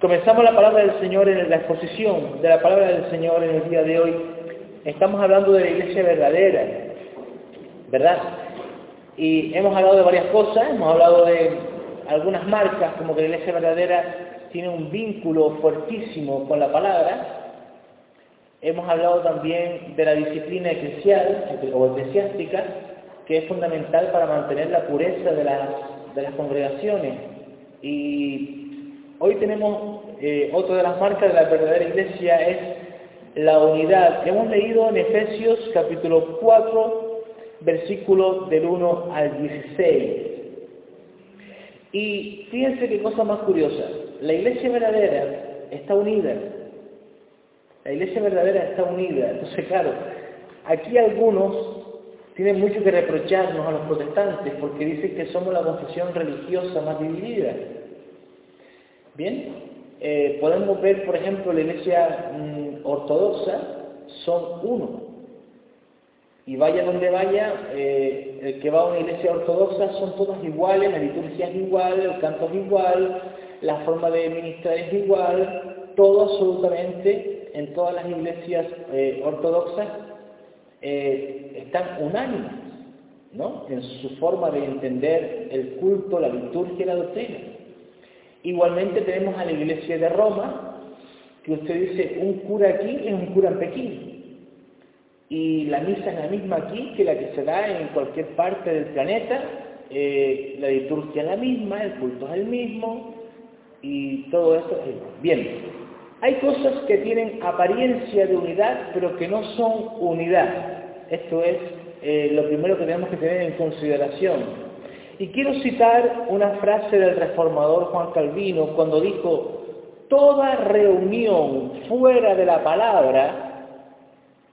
Comenzamos la palabra del Señor en la exposición de la palabra del Señor en el día de hoy. Estamos hablando de la iglesia verdadera, ¿verdad? Y hemos hablado de varias cosas, hemos hablado de algunas marcas, como que la iglesia verdadera tiene un vínculo fuertísimo con la palabra. Hemos hablado también de la disciplina eclesial o eclesiástica, que es fundamental para mantener la pureza de las, de las congregaciones. Y Hoy tenemos eh, otra de las marcas de la verdadera iglesia es la unidad. Hemos leído en Efesios capítulo 4, versículos del 1 al 16. Y fíjense qué cosa más curiosa. La iglesia verdadera está unida. La iglesia verdadera está unida. Entonces, claro, aquí algunos tienen mucho que reprocharnos a los protestantes porque dicen que somos la confesión religiosa más dividida. Bien, eh, podemos ver, por ejemplo, la iglesia mm, ortodoxa son uno. Y vaya donde vaya, eh, el que va a una iglesia ortodoxa son todas iguales, la liturgia es igual, el canto es igual, la forma de ministrar es igual, todo absolutamente en todas las iglesias eh, ortodoxas están unánimes, ¿no? En su forma de entender el culto, la liturgia y la doctrina. Igualmente tenemos a la iglesia de Roma, que usted dice, un cura aquí es un cura en Pekín. Y la misa es la misma aquí que la que se da en cualquier parte del planeta, eh, la liturgia es la misma, el culto es el mismo, y todo eso es. Bien, hay cosas que tienen apariencia de unidad, pero que no son unidad. Esto es eh, lo primero que tenemos que tener en consideración. Y quiero citar una frase del reformador Juan Calvino cuando dijo, toda reunión fuera de la palabra,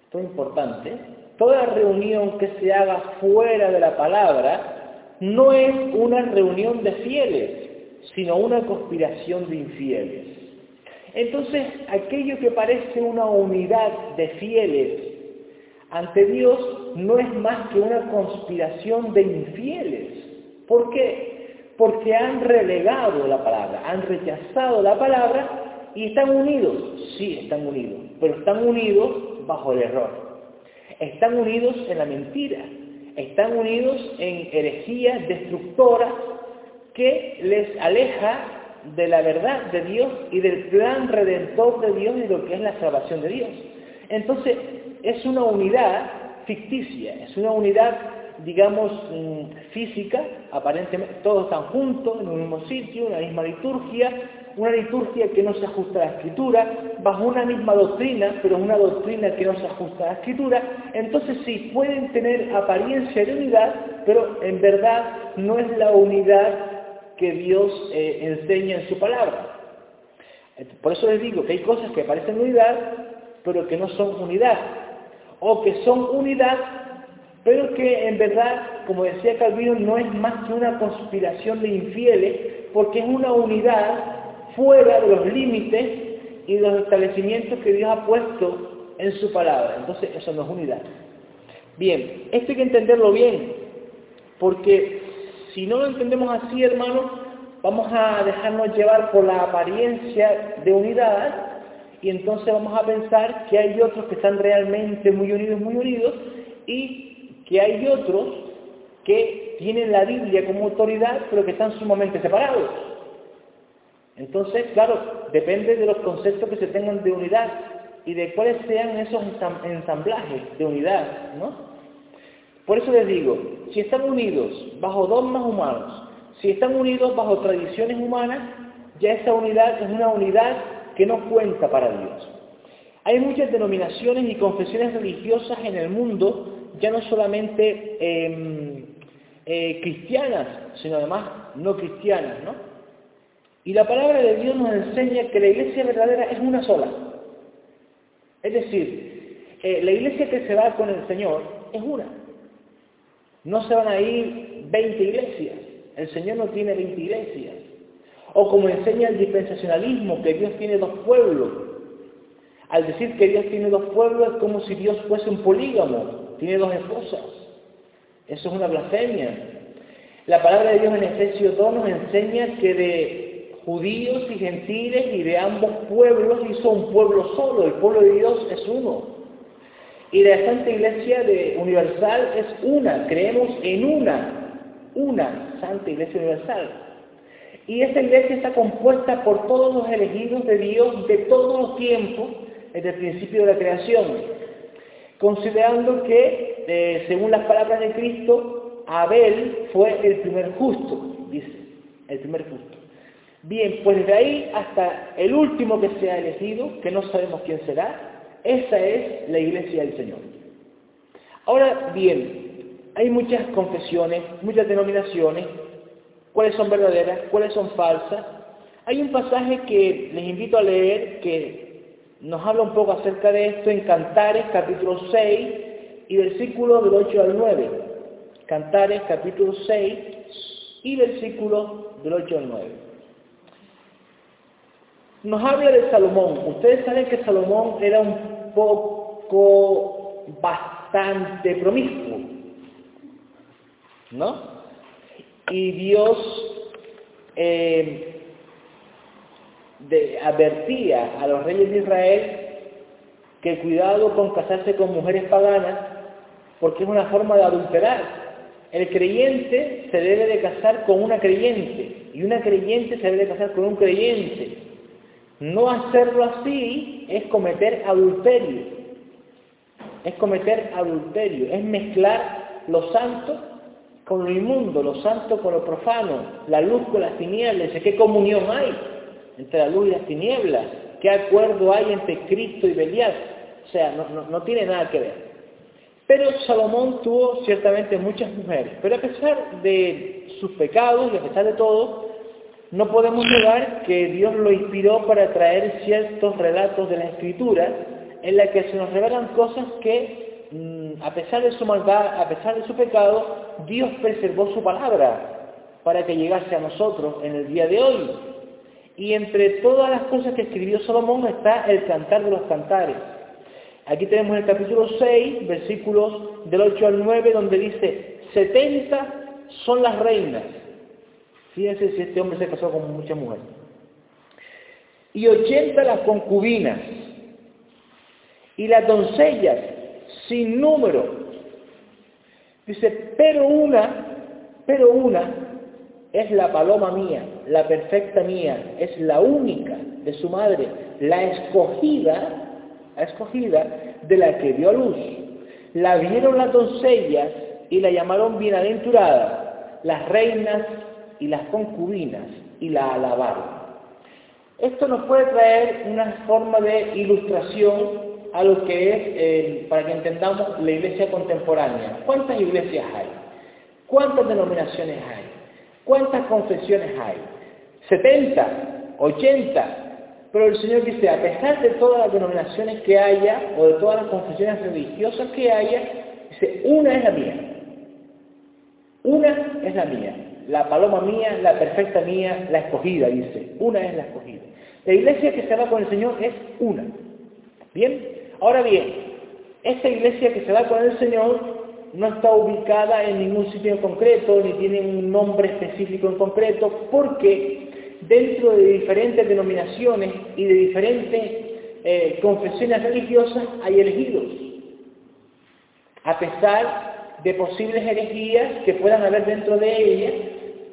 esto es importante, toda reunión que se haga fuera de la palabra no es una reunión de fieles, sino una conspiración de infieles. Entonces, aquello que parece una unidad de fieles ante Dios no es más que una conspiración de infieles. ¿Por qué? Porque han relegado la palabra, han rechazado la palabra y están unidos. Sí, están unidos, pero están unidos bajo el error. Están unidos en la mentira. Están unidos en herejías destructoras que les aleja de la verdad de Dios y del plan redentor de Dios y lo que es la salvación de Dios. Entonces, es una unidad ficticia, es una unidad digamos, mm, física, aparentemente todos están juntos en un mismo sitio, una misma liturgia, una liturgia que no se ajusta a la escritura, bajo una misma doctrina, pero una doctrina que no se ajusta a la escritura, entonces sí, pueden tener apariencia de unidad, pero en verdad no es la unidad que Dios eh, enseña en su palabra. Por eso les digo que hay cosas que parecen unidad, pero que no son unidad, o que son unidad, pero que en verdad, como decía Calvino, no es más que una conspiración de infieles, porque es una unidad fuera de los límites y de los establecimientos que Dios ha puesto en su palabra. Entonces, eso no es unidad. Bien, esto hay que entenderlo bien, porque si no lo entendemos así, hermanos, vamos a dejarnos llevar por la apariencia de unidad y entonces vamos a pensar que hay otros que están realmente muy unidos, muy unidos, y que hay otros que tienen la Biblia como autoridad, pero que están sumamente separados. Entonces, claro, depende de los conceptos que se tengan de unidad y de cuáles sean esos ensamblajes de unidad, ¿no? Por eso les digo, si están unidos bajo dogmas humanos, si están unidos bajo tradiciones humanas, ya esa unidad es una unidad que no cuenta para Dios. Hay muchas denominaciones y confesiones religiosas en el mundo ya no solamente em, eh, cristianas, sino además no cristianas, ¿no? Y la palabra de Dios nos enseña que la iglesia verdadera es una sola. Es decir, eh, la iglesia que se va con el Señor es una. No se van a ir 20 iglesias. El Señor no tiene 20 iglesias. O como enseña el dispensacionalismo, que Dios tiene dos pueblos. Al decir que Dios tiene dos pueblos es como si Dios fuese un polígamo, tiene dos esposas. Eso es una blasfemia. La palabra de Dios en Efesios 2 nos enseña que de judíos y gentiles y de ambos pueblos hizo un pueblo solo, el pueblo de Dios es uno. Y la Santa Iglesia de Universal es una, creemos en una, una Santa Iglesia Universal. Y esta iglesia está compuesta por todos los elegidos de Dios de todos los tiempos, desde el principio de la creación, considerando que, eh, según las palabras de Cristo, Abel fue el primer justo, dice, el primer justo. Bien, pues desde ahí hasta el último que sea elegido, que no sabemos quién será, esa es la iglesia del Señor. Ahora bien, hay muchas confesiones, muchas denominaciones, cuáles son verdaderas, cuáles son falsas. Hay un pasaje que les invito a leer que nos habla un poco acerca de esto en Cantares capítulo 6 y versículos del 8 al 9. Cantares capítulo 6 y versículo del 8 al 9. Nos habla de Salomón. Ustedes saben que Salomón era un poco bastante promiscuo, ¿no? y Dios eh, advertía a los reyes de Israel que cuidado con casarse con mujeres paganas porque es una forma de adulterar. El creyente se debe de casar con una creyente y una creyente se debe de casar con un creyente. No hacerlo así es cometer adulterio. Es cometer adulterio, es mezclar lo santo con lo inmundo, lo santo con lo profano, la luz con las tinieblas. ¿Qué comunión hay entre la luz y las tinieblas? ¿Qué acuerdo hay entre Cristo y Belial? O sea, no, tiene nada que ver. Pero Salomón tuvo ciertamente muchas mujeres. Pero a pesar de sus pecados y a pesar de todo, no podemos negar que Dios lo inspiró para traer ciertos relatos de la Escritura en la que se nos revelan cosas que Mm, a pesar de su maldad, a pesar de su pecado, Dios preservó su palabra para que llegase a nosotros en el día de hoy. Y entre todas las cosas que escribió Salomón está el cantar de los cantares. Aquí tenemos el capítulo 6, versículos del 8 al 9, donde dice, 70 son las reinas. Fíjense si este hombre se casó con muchas mujeres. Y 80 las concubinas. Y las doncellas sin número. Dice, pero una, pero una es la paloma mía, la perfecta mía, es la única de su madre, la escogida, la escogida de la que dio a luz. La vieron las doncellas y la llamaron bienaventurada, las reinas y las concubinas y la alabaron. Esto nos puede traer una forma de ilustración a lo que es, eh, para que entendamos, la iglesia contemporánea. ¿Cuántas iglesias hay? ¿Cuántas denominaciones hay? ¿Cuántas confesiones hay? ¿70? ¿80? Pero el Señor dice, a pesar de todas las denominaciones que haya, o de todas las confesiones religiosas que haya, dice, una es la mía. Una es la mía. La paloma mía, la perfecta mía, la escogida, dice. Una es la escogida. La iglesia que se va con el Señor es una. ¿Bien? Ahora bien, esta iglesia que se va con el Señor no está ubicada en ningún sitio en concreto, ni tiene un nombre específico en concreto, porque dentro de diferentes denominaciones y de diferentes eh, confesiones religiosas hay elegidos. A pesar de posibles herejías que puedan haber dentro de ellas,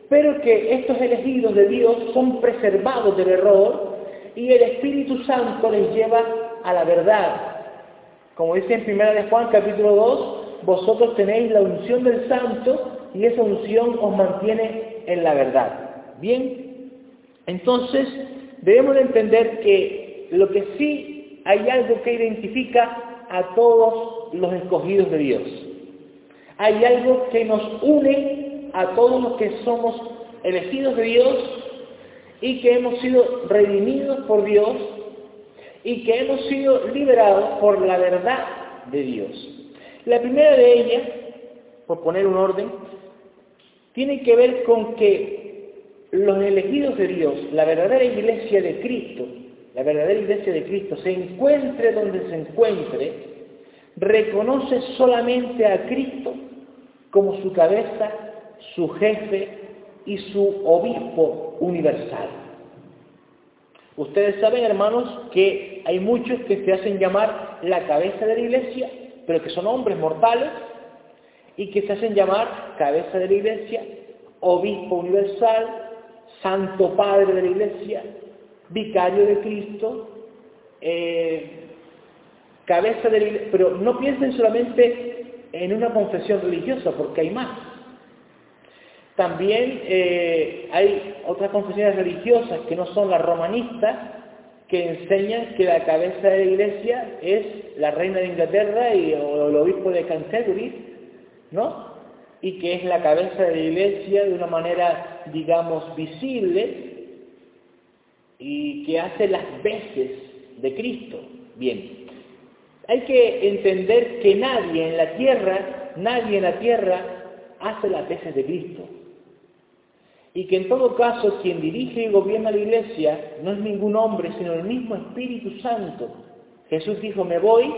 pero que estos elegidos de Dios son preservados del error y el Espíritu Santo les lleva a la verdad, como dice en 1 de Juan capítulo 2, vosotros tenéis la unción del santo y esa unción os mantiene en la verdad. Bien, entonces debemos de entender que lo que sí hay algo que identifica a todos los escogidos de Dios. Hay algo que nos une a todos los que somos elegidos de Dios y que hemos sido redimidos por Dios y que hemos sido liberados por la verdad de Dios. La primera de ellas, por poner un orden, tiene que ver con que los elegidos de Dios, la verdadera iglesia de Cristo, la verdadera iglesia de Cristo, se encuentre donde se encuentre, reconoce solamente a Cristo como su cabeza, su jefe y su obispo universal. Ustedes saben, hermanos, que hay muchos que se hacen llamar la cabeza de la iglesia, pero que son hombres mortales y que se hacen llamar cabeza de la iglesia, obispo universal, santo padre de la iglesia, vicario de Cristo, eh, cabeza de la iglesia, pero no piensen solamente en una confesión religiosa, porque hay más. También eh, hay otras confesiones religiosas que no son las romanistas, que enseñan que la cabeza de la iglesia es la reina de Inglaterra y, el obispo de Canterbury, ¿no? Y que es la cabeza de la iglesia de una manera, digamos, visible y que hace las veces de Cristo. Bien, hay que entender que nadie en la tierra, nadie en la tierra hace las veces de Cristo. Y que en todo caso quien dirige y gobierna la iglesia no es ningún hombre, sino el mismo Espíritu Santo. Jesús dijo, me voy,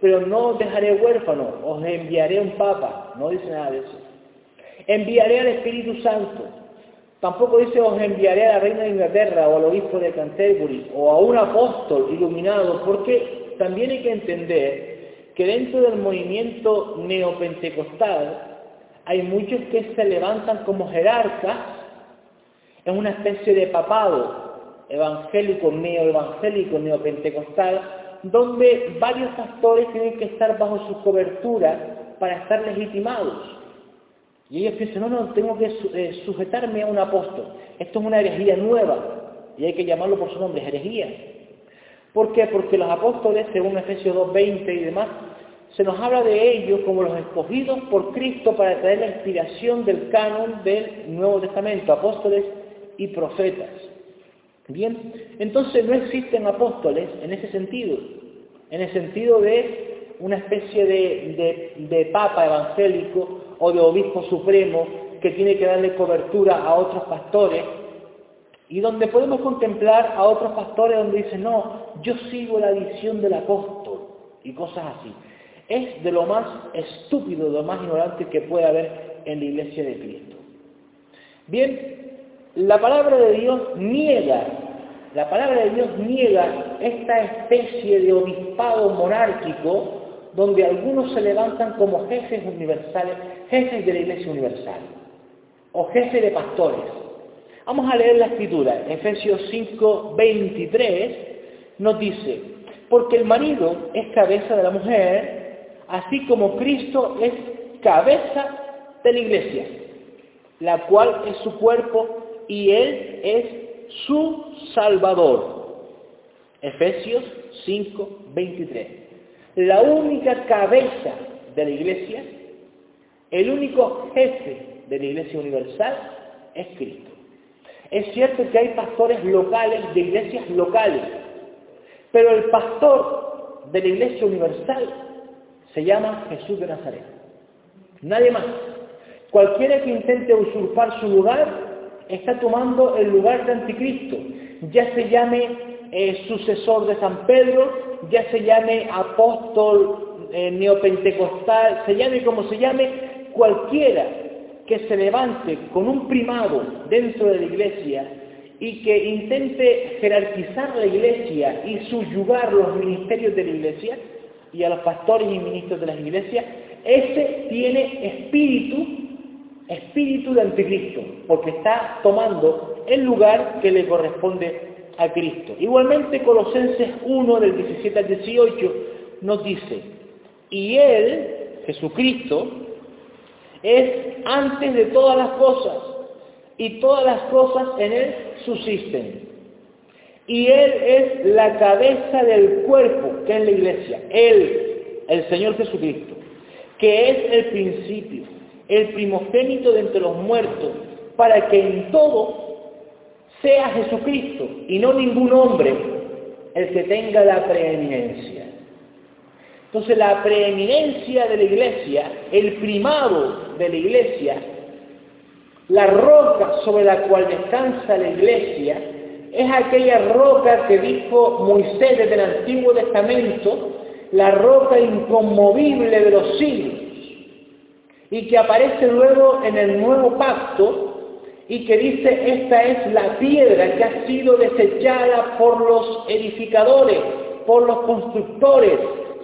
pero no os dejaré huérfano, os enviaré un papa. No dice nada de eso. Enviaré al Espíritu Santo. Tampoco dice os enviaré a la reina de Inglaterra o al obispo de Canterbury o a un apóstol iluminado, porque también hay que entender que dentro del movimiento neopentecostal hay muchos que se levantan como jerarcas en una especie de papado evangélico, neoevangélico, neopentecostal, donde varios pastores tienen que estar bajo su cobertura para estar legitimados. Y ellos piensan, no, no, tengo que eh, sujetarme a un apóstol. Esto es una herejía nueva y hay que llamarlo por su nombre, herejía. ¿Por qué? Porque los apóstoles, según Efesios 2.20 y demás, se nos habla de ellos como los escogidos por Cristo para traer la inspiración del canon del Nuevo Testamento, apóstoles y profetas. Bien, entonces no existen apóstoles en ese sentido, en el sentido de una especie de papa evangélico o de obispo supremo que tiene que darle cobertura a otros pastores y donde podemos contemplar a otros pastores donde dicen, no, yo sigo la visión del apóstol y cosas así. Es de lo más estúpido, de lo más ignorante que puede haber en la iglesia de Cristo. Bien, la palabra de Dios niega, la palabra de Dios niega esta especie de obispado monárquico donde algunos se levantan como jefes universales, jefes de la Iglesia Universal, o jefes de pastores. Vamos a leer la escritura. Efesios 5, 23 nos dice, porque el marido es cabeza de la mujer, así como Cristo es cabeza de la iglesia, la cual es su cuerpo y Él es su Salvador. Efesios 5, 23 la única cabeza de la iglesia, el único jefe de la iglesia universal es Cristo. Es cierto que hay pastores locales de iglesias locales, pero el pastor de la iglesia universal se llama Jesús de Nazaret. Nadie más. Cualquiera que intente usurpar su lugar está tomando el lugar de anticristo, ya se llame eh, sucesor de San Pedro, ya se llame apóstol eh, neopentecostal, se llame como se llame, cualquiera que se levante con un primado dentro de la iglesia y que intente jerarquizar la iglesia y subyugar los ministerios de la iglesia y a los pastores y ministros de las iglesias, ese tiene espíritu, espíritu de anticristo, porque está tomando el lugar que le corresponde a Cristo. Igualmente Colosenses 1 del 17 al 18 nos dice, y Él, Jesucristo, es antes de todas las cosas, y todas las cosas en Él subsisten. Y Él es la cabeza del cuerpo, que es la iglesia. Él, el Señor Jesucristo, que es el principio, el primogénito de entre los muertos, para que en todo sea Jesucristo y no ningún hombre el que tenga la preeminencia. Entonces la preeminencia de la iglesia, el primado de la iglesia, la roca sobre la cual descansa la iglesia, es aquella roca que dijo Moisés desde el Antiguo Testamento, la roca inconmovible de los siglos, y que aparece luego en el nuevo pacto y que dice, esta es la piedra que ha sido desechada por los edificadores, por los constructores,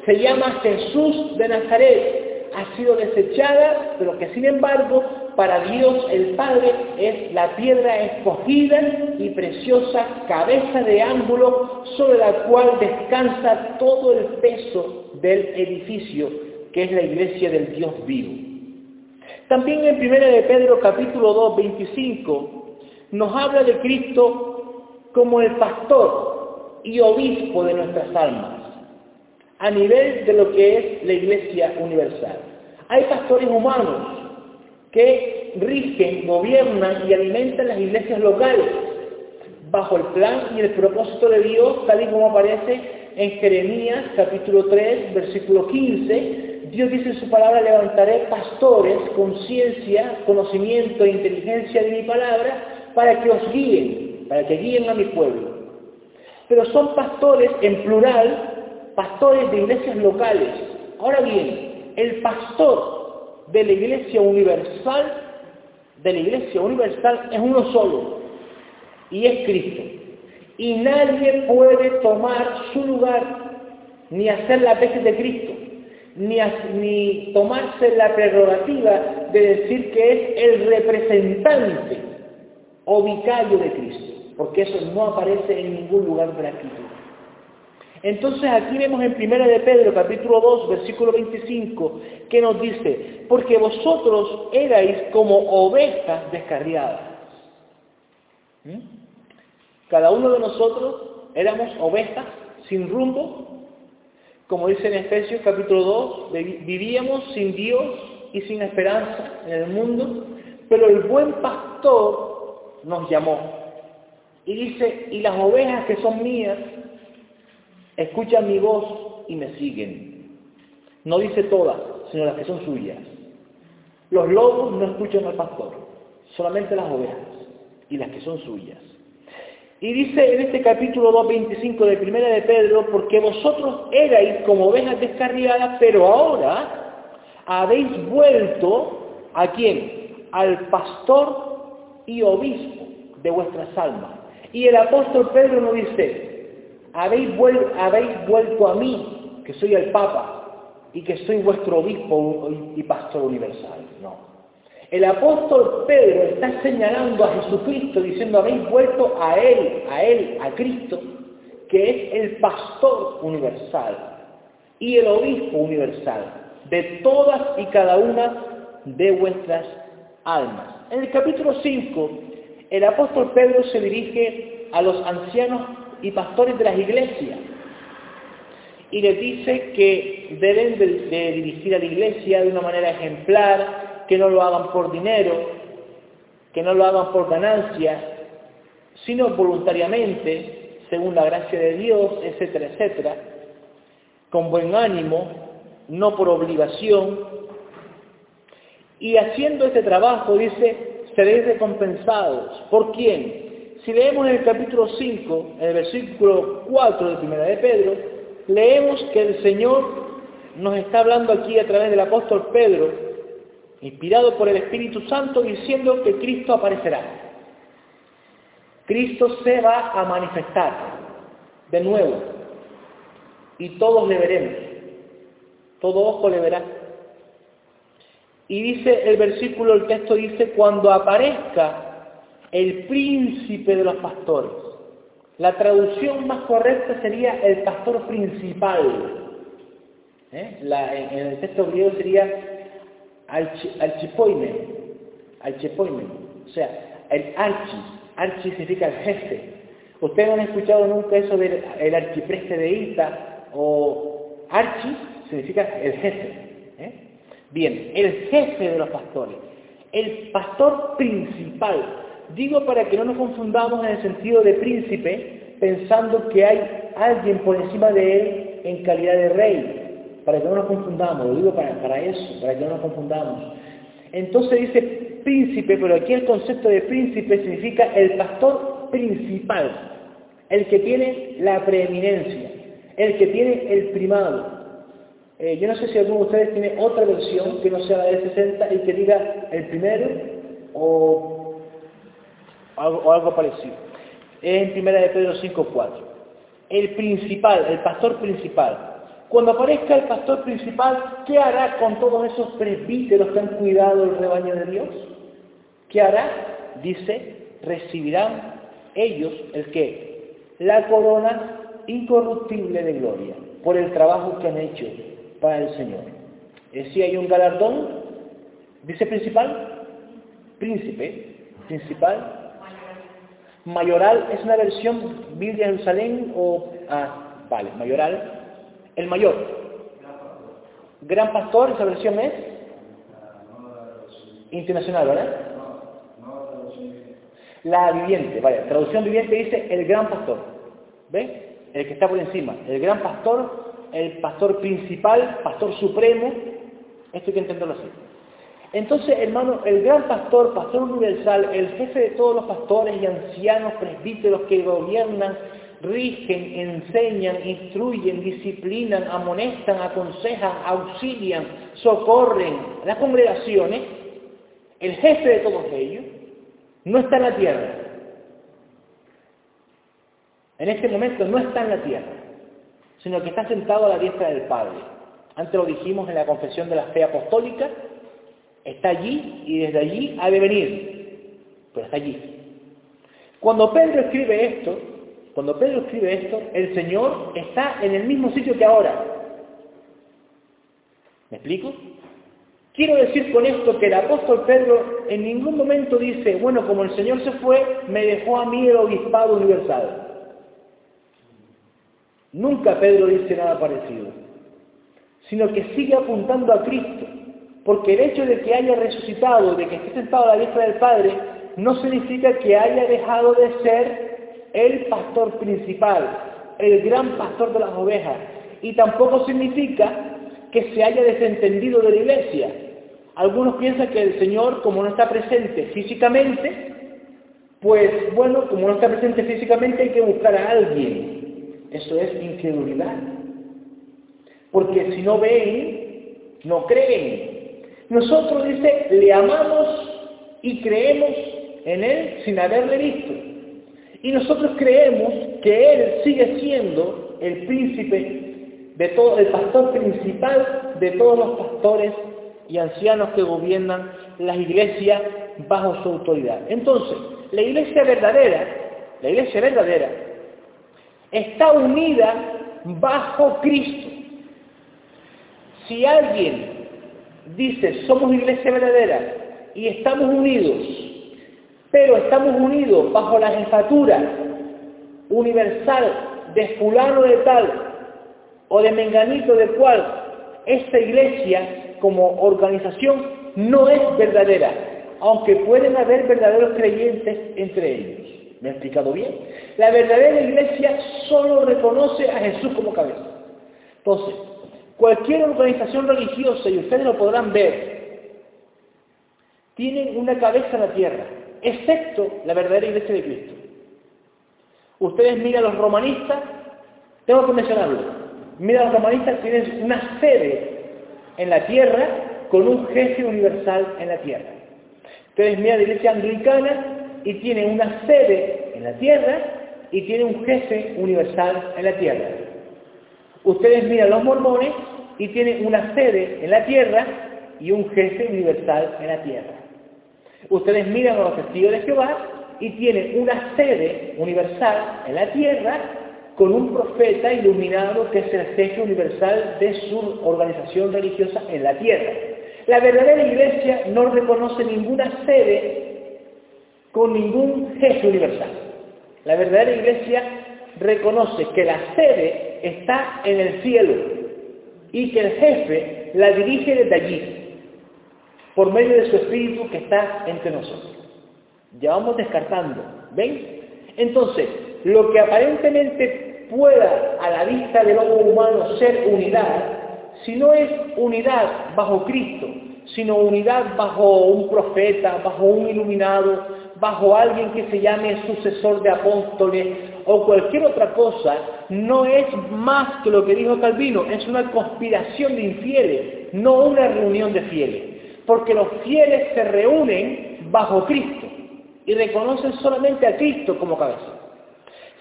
se llama Jesús de Nazaret, ha sido desechada, pero que sin embargo para Dios el Padre es la piedra escogida y preciosa cabeza de ángulo sobre la cual descansa todo el peso del edificio que es la iglesia del Dios vivo. También en 1 de Pedro capítulo 2, 25 nos habla de Cristo como el pastor y obispo de nuestras almas a nivel de lo que es la iglesia universal. Hay pastores humanos que rigen, gobiernan y alimentan las iglesias locales bajo el plan y el propósito de Dios, tal y como aparece en Jeremías capítulo 3, versículo 15. Dios dice en su palabra, levantaré pastores con ciencia, conocimiento e inteligencia de mi palabra para que os guíen, para que guíen a mi pueblo. Pero son pastores en plural pastores de iglesias locales. Ahora bien, el pastor de la iglesia universal, de la iglesia universal es uno solo, y es Cristo. Y nadie puede tomar su lugar, ni hacer la veces de Cristo, ni, tomarse la prerrogativa de decir que es el representante o vicario de Cristo, porque eso no aparece en ningún lugar de la. Entonces aquí vemos en Primera de Pedro, capítulo 2, versículo 25, que nos dice, porque vosotros erais como ovejas descarriadas. ¿Mm? Cada uno de nosotros éramos ovejas sin rumbo, como dice en Efesios capítulo 2, vivíamos sin Dios y sin esperanza en el mundo, pero el buen pastor nos llamó. Y dice, y las ovejas que son mías escuchan mi voz y me siguen. No dice todas, sino las que son suyas. Los lobos no escuchan al pastor, solamente las ovejas y las que son suyas. Y dice en este capítulo 2.25 de Primera de Pedro, porque vosotros erais como ovejas descarriadas, pero ahora habéis vuelto a quién? Al pastor y obispo de vuestras almas. Y el apóstol Pedro nos dice, habéis, vuelto a mí, que soy el Papa, y que soy vuestro obispo y pastor universal. No. El apóstol Pedro está señalando a Jesucristo diciendo, habéis vuelto a Él, a Él, a Cristo, que es el pastor universal y el obispo universal de todas y cada una de vuestras almas. En el capítulo 5, el apóstol Pedro se dirige a los ancianos y pastores de las iglesias. Y les dice que deben de, dirigir a la iglesia de una manera ejemplar, que no lo hagan por dinero, que no lo hagan por ganancia, sino voluntariamente, según la gracia de Dios, etcétera, etcétera, con buen ánimo, no por obligación. Y haciendo este trabajo, dice, seréis recompensados. ¿Por quién? Si leemos en el capítulo 5, en el versículo 4 de Primera de Pedro, leemos que el Señor nos está hablando aquí a través del apóstol Pedro, inspirado por el Espíritu Santo, diciendo que Cristo aparecerá. Cristo se va a manifestar de nuevo y todos le veremos. Todo ojo le verá. Y dice el versículo, el texto dice, cuando aparezca el príncipe de los pastores. La traducción más correcta sería el pastor principal. ¿Eh? en el texto griego sería archipoimen, archipoimen, o sea, el archi, archi significa el jefe. Ustedes no han escuchado nunca eso del archipreste de Ita o archi significa el jefe. ¿eh? Bien, el jefe de los pastores, el pastor principal, Digo para que no nos confundamos en el sentido de príncipe, pensando que hay alguien por encima de él en calidad de rey, para que no nos confundamos, lo digo para, eso, para que no nos confundamos. Entonces dice príncipe, pero aquí el concepto de príncipe significa el pastor principal, el que tiene la preeminencia, el que tiene el primado. Eh, yo no sé si alguno de ustedes tiene otra versión que no sea la de 60 y que diga el primero o algo, algo parecido. Es en primera de Pedro 5.4. El principal, el pastor principal. Cuando aparezca el pastor principal, ¿qué hará con todos esos presbíteros que han cuidado el rebaño de Dios? ¿Qué hará? Dice, recibirán ellos el que? La corona incorruptible de gloria por el trabajo que han hecho para el Señor. Es decir, hay un galardón, dice principal, príncipe, principal, mayoral, es una versión Biblia Jerusalén o, ah, vale, mayoral, el mayor. Gran pastor, esa versión es internacional, ¿verdad? La viviente, vale, traducción viviente dice el gran pastor. ¿Ve? El que está por encima. El gran pastor, el pastor principal, pastor supremo. Esto hay que entenderlo así. Entonces, hermano, el gran pastor, pastor universal, el jefe de todos los pastores y ancianos presbíteros que gobiernan rigen, enseñan, instruyen, disciplinan, amonestan, aconsejan, auxilian, socorren las congregaciones, el jefe de todos ellos, no está en la tierra. En este momento no está en la tierra, sino que está sentado a la diestra del Padre. Antes lo dijimos en la confesión de la fe apostólica, está allí y desde allí ha de venir, pero está allí. Cuando Pedro escribe esto, cuando Pedro escribe esto, el Señor está en el mismo sitio que ahora. ¿Me explico? Quiero decir con esto que el apóstol Pedro en ningún momento dice, bueno, como el Señor se fue, me dejó a mí el obispado universal. Nunca Pedro dice nada parecido, sino que sigue apuntando a Cristo, porque el hecho de que haya resucitado, de que esté sentado a la diestra del Padre, no significa que haya dejado de ser el pastor principal, el gran pastor de las ovejas, y tampoco significa que se haya desentendido de la iglesia. Algunos piensan que el Señor, como no está presente físicamente, pues bueno, como no está presente físicamente hay que buscar a alguien. Eso es incredulidad. Porque si no ven, no creen. Nosotros, dice, le amamos y creemos en Él sin haberle visto. Y nosotros creemos que Él sigue siendo el príncipe de el pastor principal de todos los pastores y ancianos que gobiernan las iglesias bajo su autoridad. Entonces, la iglesia verdadera, la iglesia verdadera, está unida bajo Cristo. Si alguien dice somos iglesia verdadera y estamos unidos estamos unidos bajo la jefatura universal de fulano de tal o de menganito de cual esta iglesia como organización no es verdadera, aunque pueden haber verdaderos creyentes entre ellos. ¿Me he explicado bien? La verdadera iglesia solo reconoce a Jesús como cabeza. Entonces, cualquier organización religiosa, y ustedes lo podrán ver, tienen una cabeza en la tierra, excepto la verdadera iglesia de Cristo. Ustedes miran a los romanistas, tengo que mencionarlo, mira a los romanistas, tienen una sede en la tierra con un jefe universal en la tierra. Ustedes miran la iglesia anglicana y tiene una sede en la tierra y tiene un jefe universal en la tierra. Ustedes miran a los mormones y tienen una sede en la tierra y un jefe universal en la tierra. Ustedes miran a los testigos de Jehová y tienen una sede universal en la tierra con un profeta iluminado que es el jefe universal de su organización religiosa en la tierra. La verdadera iglesia no reconoce ninguna sede con ningún jefe universal. La verdadera iglesia reconoce que la sede está en el cielo y que el jefe la dirige desde allí por medio de su Espíritu que está entre nosotros. Ya vamos descartando. ¿Ven? Entonces, lo que aparentemente pueda a la vista del ojo humano ser unidad, si no es unidad bajo Cristo, sino unidad bajo un profeta, bajo un iluminado, bajo alguien que se llame sucesor de apóstoles o cualquier otra cosa, no es más que lo que dijo Calvino, es una conspiración de infieles, no una reunión de fieles. Porque los fieles se reúnen bajo Cristo y reconocen solamente a Cristo como cabeza.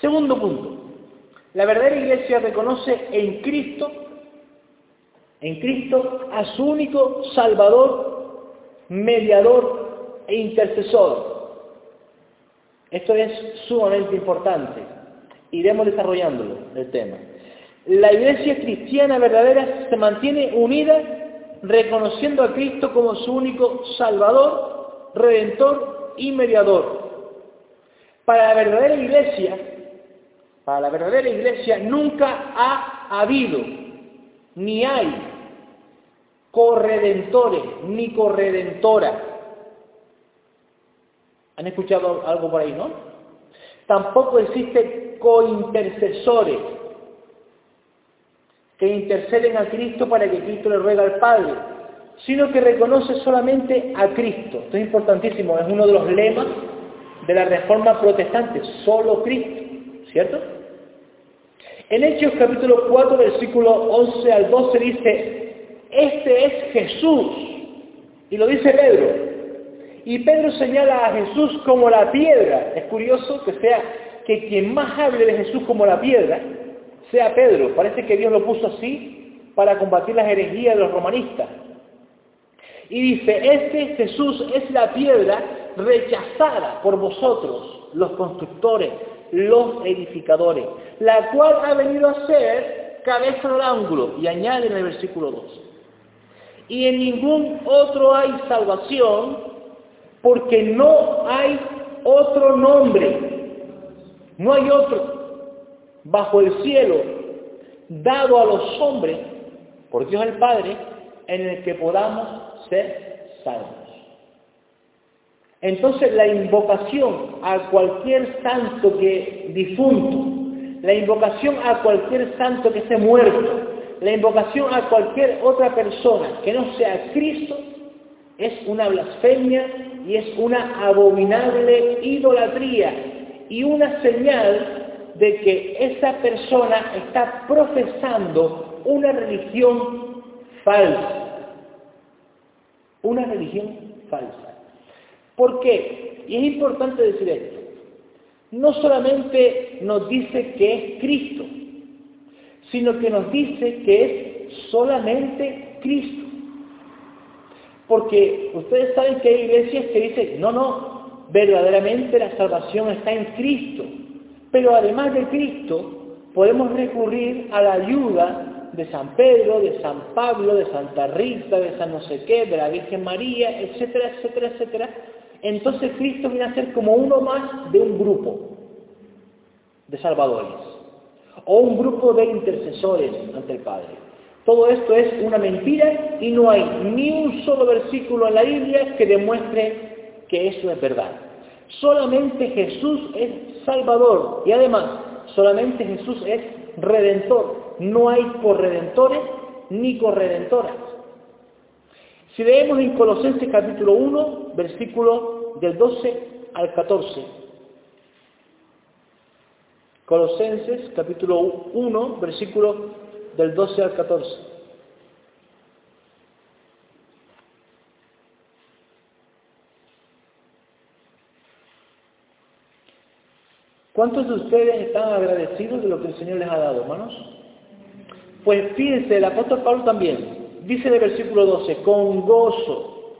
Segundo punto, la verdadera iglesia reconoce en Cristo, en Cristo a su único Salvador, mediador e intercesor. Esto es sumamente importante. Iremos desarrollándolo, el tema. La iglesia cristiana verdadera se mantiene unida reconociendo a Cristo como su único Salvador, Redentor y Mediador. Para la verdadera iglesia, para la verdadera iglesia nunca ha habido, ni hay, corredentores, ni corredentora. ¿Han escuchado algo por ahí, no? Tampoco existe cointercesores que interceden a Cristo para que Cristo le ruega al Padre, sino que reconoce solamente a Cristo. Esto es importantísimo, es uno de los lemas de la reforma protestante, solo Cristo, ¿cierto? En Hechos capítulo 4, versículo 11 al 12 dice, este es Jesús, y lo dice Pedro, y Pedro señala a Jesús como la piedra. Es curioso que sea que quien más hable de Jesús como la piedra sea Pedro. Parece que Dios lo puso así para combatir las herejías de los romanistas. Y dice, este Jesús es la piedra rechazada por vosotros, los constructores, los edificadores, la cual ha venido a ser cabeza del ángulo. Y añade en el versículo 2. Y en ningún otro hay salvación porque no hay otro nombre, no hay otro bajo el cielo dado a los hombres por Dios el Padre en el que podamos ser salvos. Entonces la invocación a cualquier santo que difunto, la invocación a cualquier santo que esté muerto, la invocación a cualquier otra persona que no sea Cristo, es una blasfemia y es una abominable idolatría y una señal de que esa persona está profesando una religión falsa. Una religión falsa. ¿Por qué? Y es importante decir esto. No solamente nos dice que es Cristo, sino que nos dice que es solamente Cristo. Porque ustedes saben que hay iglesias que dicen, no, no, verdaderamente la salvación está en Cristo. Pero además de Cristo, podemos recurrir a la ayuda de San Pedro, de San Pablo, de Santa Rita, de San no sé qué, de la Virgen María, etcétera, etcétera, etcétera. Entonces Cristo viene a ser como uno más de un grupo de salvadores o un grupo de intercesores ante el Padre. Todo esto es una mentira y no hay ni un solo versículo en la Biblia que demuestre que eso es verdad. Solamente Jesús es Salvador y además solamente Jesús es Redentor. No hay corredentores ni corredentoras. Si leemos en Colosenses capítulo 1, versículo del 12 al 14. Colosenses capítulo 1, versículo del 12 al 14. ¿Cuántos de ustedes están agradecidos de lo que el Señor les ha dado, hermanos? Pues fíjense, el apóstol Pablo también dice en el versículo 12, con gozo,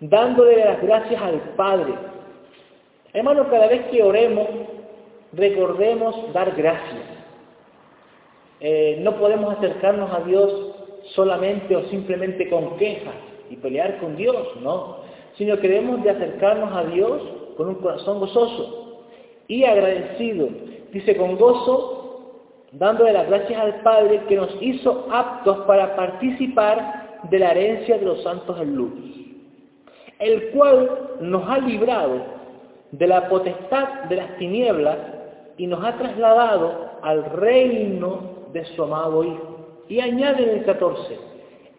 dándole las gracias al Padre. Hermanos, cada vez que oremos, recordemos dar gracias. Eh, no podemos acercarnos a Dios solamente o simplemente con quejas y pelear con Dios, no, sino que debemos de acercarnos a Dios con un corazón gozoso y agradecido. Dice con gozo, dándole las gracias al Padre que nos hizo aptos para participar de la herencia de los santos en luz, el cual nos ha librado de la potestad de las tinieblas y nos ha trasladado al reino de su amado Hijo. Y añade en el 14,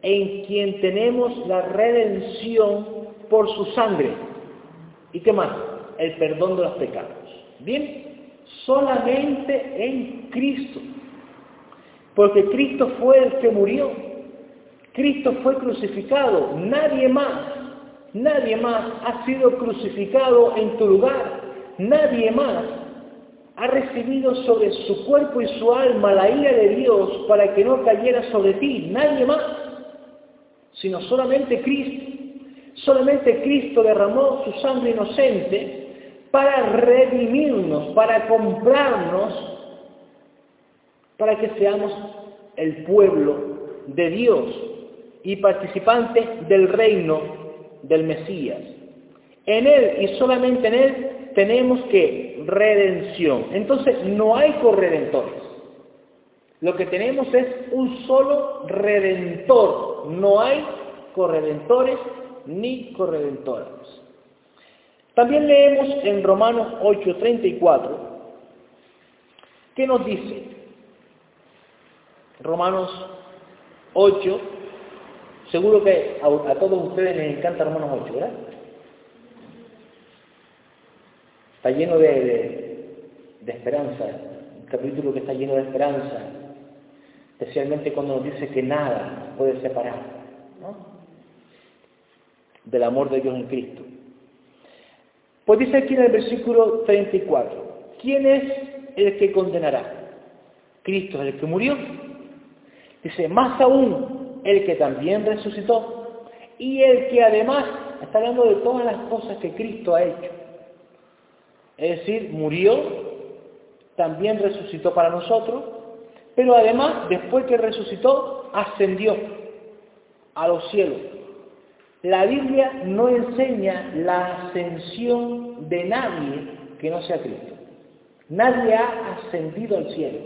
en quien tenemos la redención por su sangre. ¿Y qué más? El perdón de los pecados. Bien, solamente en Cristo. Porque Cristo fue el que murió. Cristo fue crucificado. Nadie más, nadie más ha sido crucificado en tu lugar. Nadie más ha recibido sobre su cuerpo y su alma la ira de Dios para que no cayera sobre ti. Nadie más, sino solamente Cristo. Solamente Cristo derramó su sangre inocente para redimirnos, para comprarnos, para que seamos el pueblo de Dios y participantes del reino del Mesías. En Él y solamente en Él tenemos que redención. Entonces no hay corredentores. Lo que tenemos es un solo redentor. No hay corredentores ni corredentoras. También leemos en Romanos 8:34 ¿qué nos dice? Romanos 8, seguro que a, todos ustedes les encanta Romanos 8, ¿verdad? está lleno de, esperanza, un capítulo que está lleno de esperanza, especialmente cuando nos dice que nada puede separar del amor de Dios en Cristo. Pues dice aquí en el versículo 34, ¿quién es el que condenará? Cristo es el que murió. Dice, más aún, el que también resucitó y el que además, está hablando de todas las cosas que Cristo ha hecho es decir, murió, también resucitó para nosotros, pero además, después que resucitó, ascendió a los cielos. La Biblia no enseña la ascensión de nadie que no sea Cristo. Nadie ha ascendido al cielo,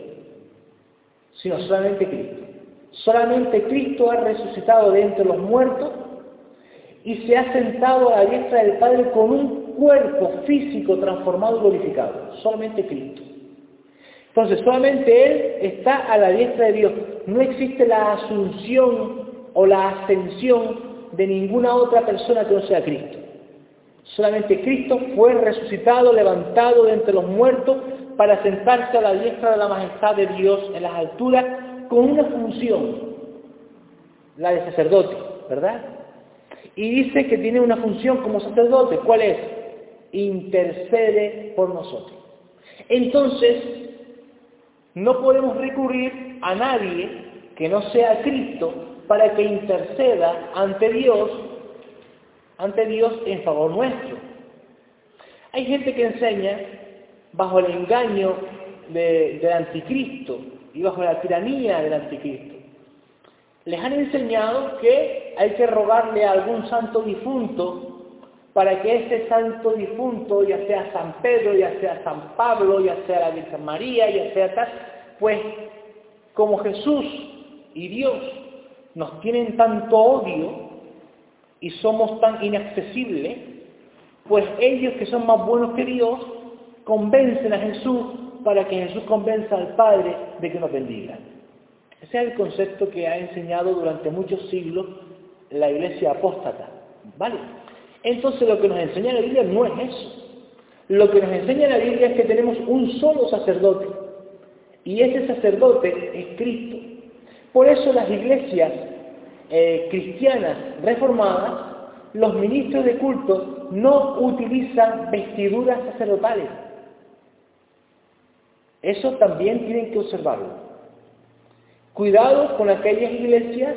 sino solamente Cristo. Solamente Cristo ha resucitado de entre los muertos y se ha sentado a la diestra del Padre con un cuerpo físico transformado y glorificado, solamente Cristo. Entonces, solamente Él está a la diestra de Dios. No existe la asunción o la ascensión de ninguna otra persona que no sea Cristo. Solamente Cristo fue resucitado, levantado de entre los muertos para sentarse a la diestra de la majestad de Dios en las alturas con una función, la de sacerdote, ¿verdad? Y dice que tiene una función como sacerdote. ¿Cuál es? intercede por nosotros. Entonces, no podemos recurrir a nadie que no sea Cristo para que interceda ante Dios, ante Dios en favor nuestro. Hay gente que enseña bajo el engaño del anticristo y bajo la tiranía del anticristo. Les han enseñado que hay que rogarle a algún santo difunto para que ese santo difunto, ya sea San Pedro, ya sea San Pablo, ya sea la Virgen María, ya sea tal, pues como Jesús y Dios nos tienen tanto odio y somos tan inaccesibles, pues ellos que son más buenos que Dios, convencen a Jesús para que Jesús convenza al Padre de que nos bendiga. Ese es el concepto que ha enseñado durante muchos siglos la iglesia apóstata. ¿Vale? Entonces lo que nos enseña la Biblia no es eso. Lo que nos enseña la Biblia es que tenemos un solo sacerdote. Y ese sacerdote es Cristo. Por eso las iglesias eh, cristianas reformadas, los ministros de culto no utilizan vestiduras sacerdotales. Eso también tienen que observarlo. Cuidado con aquellas iglesias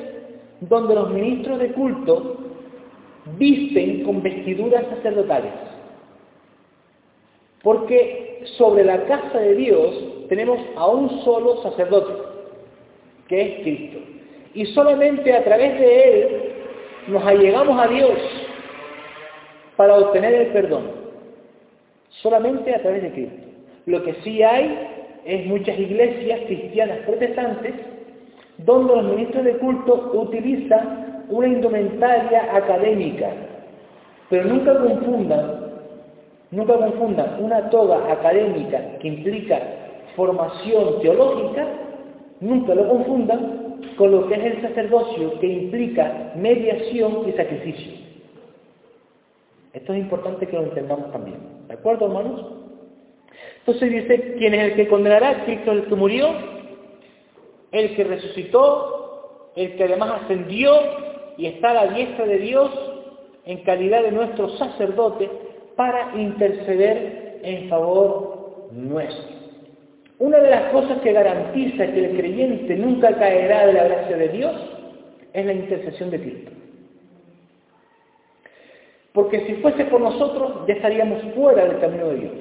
donde los ministros de culto visten con vestiduras sacerdotales. Porque sobre la casa de Dios tenemos a un solo sacerdote, que es Cristo. Y solamente a través de Él nos allegamos a Dios para obtener el perdón. Solamente a través de Cristo. Lo que sí hay es muchas iglesias cristianas protestantes donde los ministros de culto utilizan una indumentaria académica, pero nunca confundan Nunca confundan una toga académica que implica formación teológica, nunca lo confundan con lo que es el sacerdocio que implica mediación y sacrificio. Esto es importante que lo entendamos también. ¿De acuerdo, hermanos? Entonces dice, ¿quién es el que condenará? Cristo el que murió, el que resucitó, el que además ascendió y está a la diestra de Dios en calidad de nuestro sacerdote para interceder en favor nuestro. Una de las cosas que garantiza que el creyente nunca caerá de la gracia de Dios es la intercesión de Cristo. Porque si fuese por nosotros, ya estaríamos fuera del camino de Dios.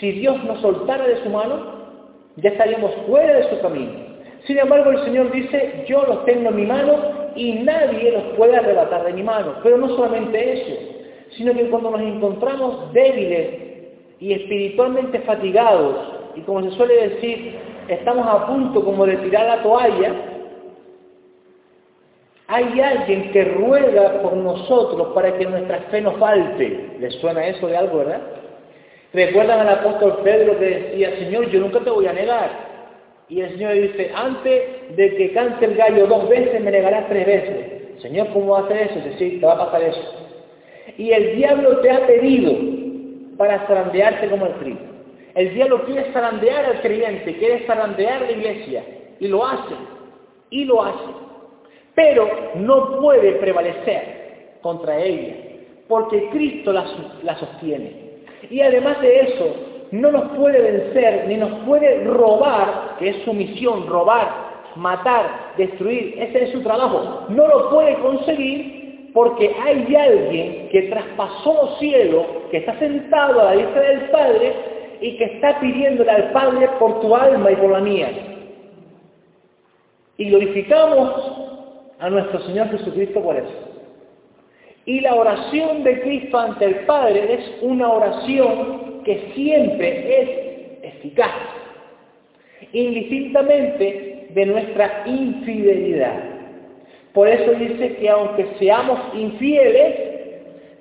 Si Dios nos soltara de su mano, ya estaríamos fuera de su camino. Sin embargo, el Señor dice, yo los tengo en mi mano y nadie los puede arrebatar de mi mano. Pero no solamente eso, sino que cuando nos encontramos débiles y espiritualmente fatigados, y como se suele decir, estamos a punto como de tirar la toalla, hay alguien que ruega por nosotros para que nuestra fe no falte. ¿Les suena eso de algo, verdad? ¿Recuerdan al apóstol Pedro que decía, Señor, yo nunca te voy a negar? Y el Señor dice, antes de que cante el gallo dos veces, me negarás tres veces. Señor, ¿cómo va a hacer eso? Dice, te va a pasar eso. Y el diablo te ha pedido para zarandearte como el trigo. El diablo quiere zarandear al creyente, quiere zarandear la iglesia. Y lo hace. Y lo hace pero no puede prevalecer contra ella, porque Cristo la, sostiene. Y además de eso, no nos puede vencer ni nos puede robar, que es su misión, robar, matar, destruir, ese es su trabajo. No lo puede conseguir porque hay alguien que traspasó los cielos, que está sentado a la diestra del Padre y que está pidiéndole al Padre por tu alma y por la mía. Y glorificamos a nuestro Señor Jesucristo por eso. Y la oración de Cristo ante el Padre es una oración que siempre es eficaz, indistintamente de nuestra infidelidad. Por eso dice que aunque seamos infieles,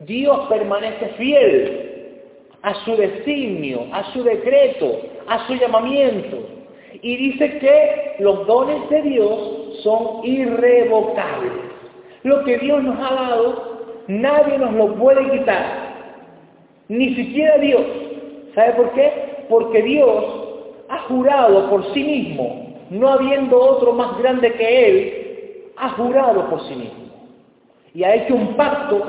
Dios permanece fiel a su designio, a su decreto, a su llamamiento. Y dice que los dones de Dios son irrevocables. Lo que Dios nos ha dado, nadie nos lo puede quitar. Ni siquiera Dios. ¿Sabe por qué? Porque Dios ha jurado por sí mismo, no habiendo otro más grande que Él, ha jurado por sí mismo. Y ha hecho un pacto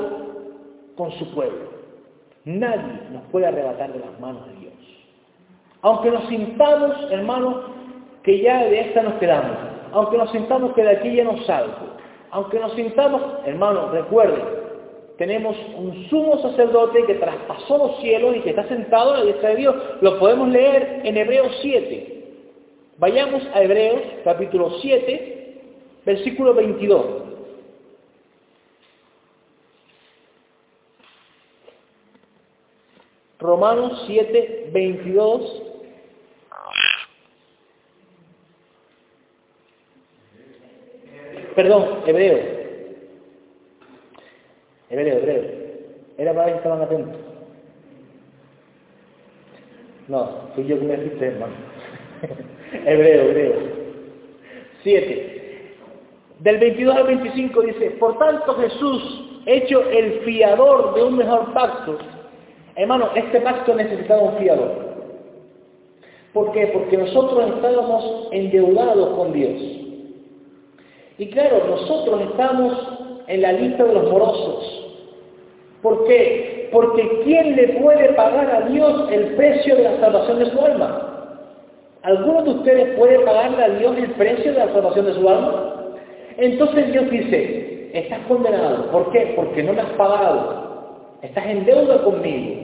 con su pueblo. Nadie nos puede arrebatar de las manos de Dios. Aunque nos sintamos, hermanos, que ya de esta nos quedamos aunque nos sintamos que de aquí ya no salgo, aunque nos sintamos, hermanos, recuerden, tenemos un sumo sacerdote que traspasó los cielos y que está sentado a la diestra de Dios. Lo podemos leer en Hebreos 7. Vayamos a Hebreos capítulo 7, versículo 22. Romanos 7, 22 perdón, hebreo. Hebreo, hebreo. Era para que estaban atentos. No, fui yo que me asiste, hermano. hebreo, hebreo. Siete. Del 22 al 25 dice, por tanto Jesús, hecho el fiador de un mejor pacto, hermano, este pacto necesitaba un fiador. ¿Por qué? Porque nosotros estábamos endeudados con Dios. Y claro, nosotros estamos en la lista de los morosos. ¿Por qué? Porque ¿quién le puede pagar a Dios el precio de la salvación de su alma? ¿Alguno de ustedes puede pagarle a Dios el precio de la salvación de su alma? Entonces Dios dice, estás condenado. ¿Por qué? Porque no me has pagado. Estás en deuda conmigo.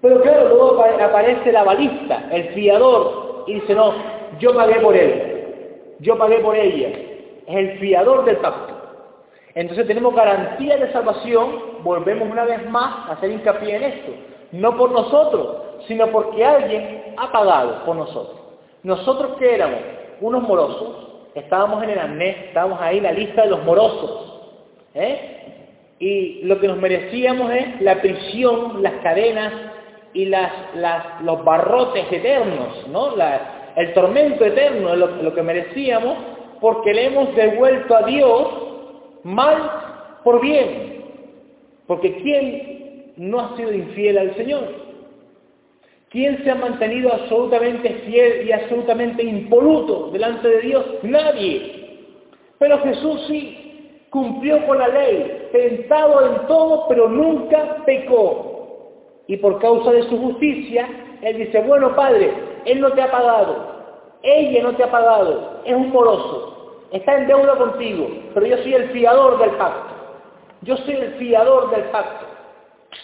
Pero claro, luego aparece la balista, el fiador, y dice, no, yo pagué por él. Yo pagué por ella es el fiador del pacto. Entonces tenemos garantía de salvación, volvemos una vez más a hacer hincapié en esto. No por nosotros, sino porque alguien ha pagado por nosotros. Nosotros que éramos unos morosos, estábamos en el arnés, estábamos ahí en la lista de los morosos. ¿eh? Y lo que nos merecíamos es la prisión, las cadenas y las, los barrotes eternos, ¿no? el tormento eterno es lo, que merecíamos porque le hemos devuelto a Dios mal por bien. Porque ¿quién no ha sido infiel al Señor? ¿Quién se ha mantenido absolutamente fiel y absolutamente impoluto delante de Dios? Nadie. Pero Jesús sí cumplió con la ley, tentado en todo, pero nunca pecó. Y por causa de su justicia, Él dice, bueno Padre, Él no te ha pagado, ella no te ha pagado, es un moroso, está en deuda contigo, pero yo soy el fiador del pacto. Yo soy el fiador del pacto.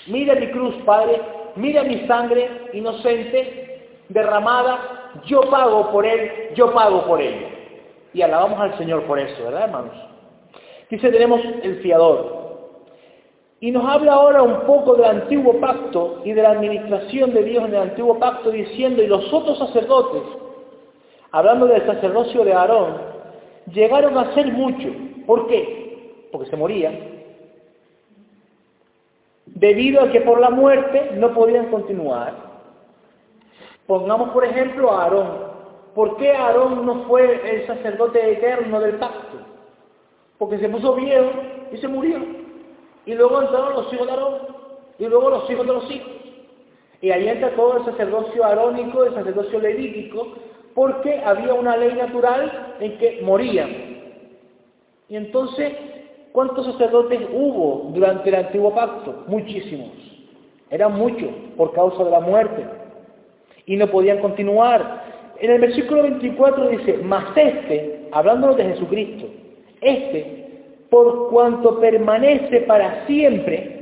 Mira mi cruz, Padre, mira mi sangre inocente, derramada, yo pago por Él, yo pago por Él. Y alabamos al Señor por eso, ¿verdad, hermanos? Dice, tenemos el fiador. Y nos habla ahora un poco del antiguo pacto y de la administración de Dios en el antiguo pacto, diciendo, y los otros sacerdotes, hablando del sacerdocio de Aarón, llegaron a ser mucho. ¿Por qué? Porque se morían. Debido a que por la muerte no podían continuar. Pongamos por ejemplo a Aarón. ¿Por qué Aarón no fue el sacerdote eterno del pacto? Porque se puso viejo y se murió. Y luego entraron los hijos de Aarón, y luego los hijos de los hijos. Y ahí entra todo el sacerdocio arónico, el sacerdocio levítico, porque había una ley natural en que morían. Y entonces, ¿cuántos sacerdotes hubo durante el antiguo pacto? Muchísimos. Eran muchos por causa de la muerte. Y no podían continuar. En el versículo 24 dice, mas este, hablando de Jesucristo, este, por cuanto permanece para siempre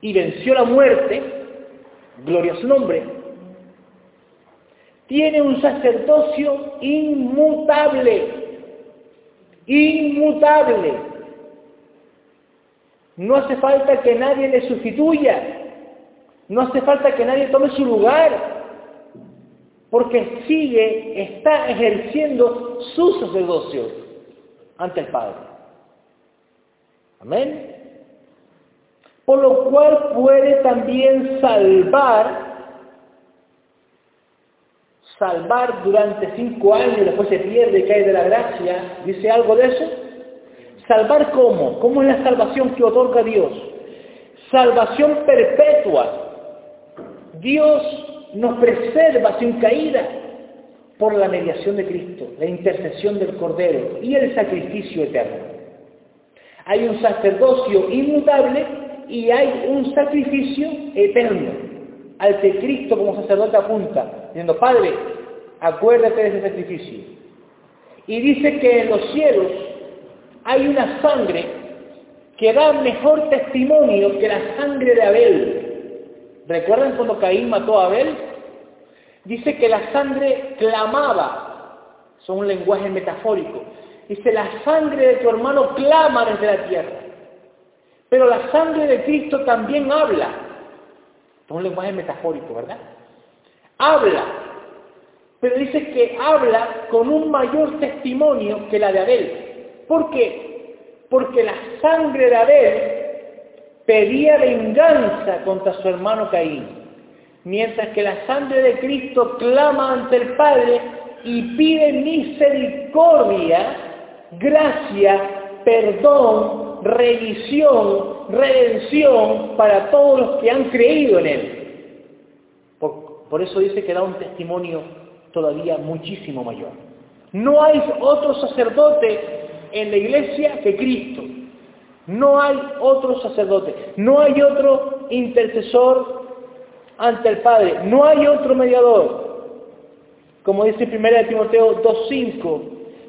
y venció la muerte, gloria a su nombre, tiene un sacerdocio inmutable, inmutable. No hace falta que nadie le sustituya, no hace falta que nadie tome su lugar, porque sigue, está ejerciendo su sacerdocio ante el Padre. Amén. Por lo cual puede también salvar, salvar durante cinco años, después se pierde y cae de la gracia. ¿Dice algo de eso? ¿Salvar cómo? ¿Cómo es la salvación que otorga Dios? Salvación perpetua. Dios nos preserva sin caída por la mediación de Cristo, la intercesión del Cordero y el sacrificio eterno. Hay un sacerdocio inmutable y hay un sacrificio eterno al que Cristo como sacerdote apunta, diciendo, Padre, acuérdate de ese sacrificio. Y dice que en los cielos hay una sangre que da mejor testimonio que la sangre de Abel. ¿Recuerdan cuando Caín mató a Abel? Dice que la sangre clamaba, son un lenguaje metafórico. Dice, la sangre de tu hermano clama desde la tierra. Pero la sangre de Cristo también habla. Es un lenguaje metafórico, ¿verdad? Habla. Pero dice que habla con un mayor testimonio que la de Abel. ¿Por qué? Porque la sangre de Abel pedía venganza contra su hermano Caín mientras que la sangre de Cristo clama ante el Padre y pide misericordia, gracia, perdón, revisión, redención para todos los que han creído en Él. Por, por, eso dice que da un testimonio todavía muchísimo mayor. No hay otro sacerdote en la iglesia que Cristo. No hay otro sacerdote. No hay otro intercesor ante el Padre. No hay otro mediador. Como dice 1 Timoteo 2.5,